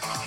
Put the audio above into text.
Bye.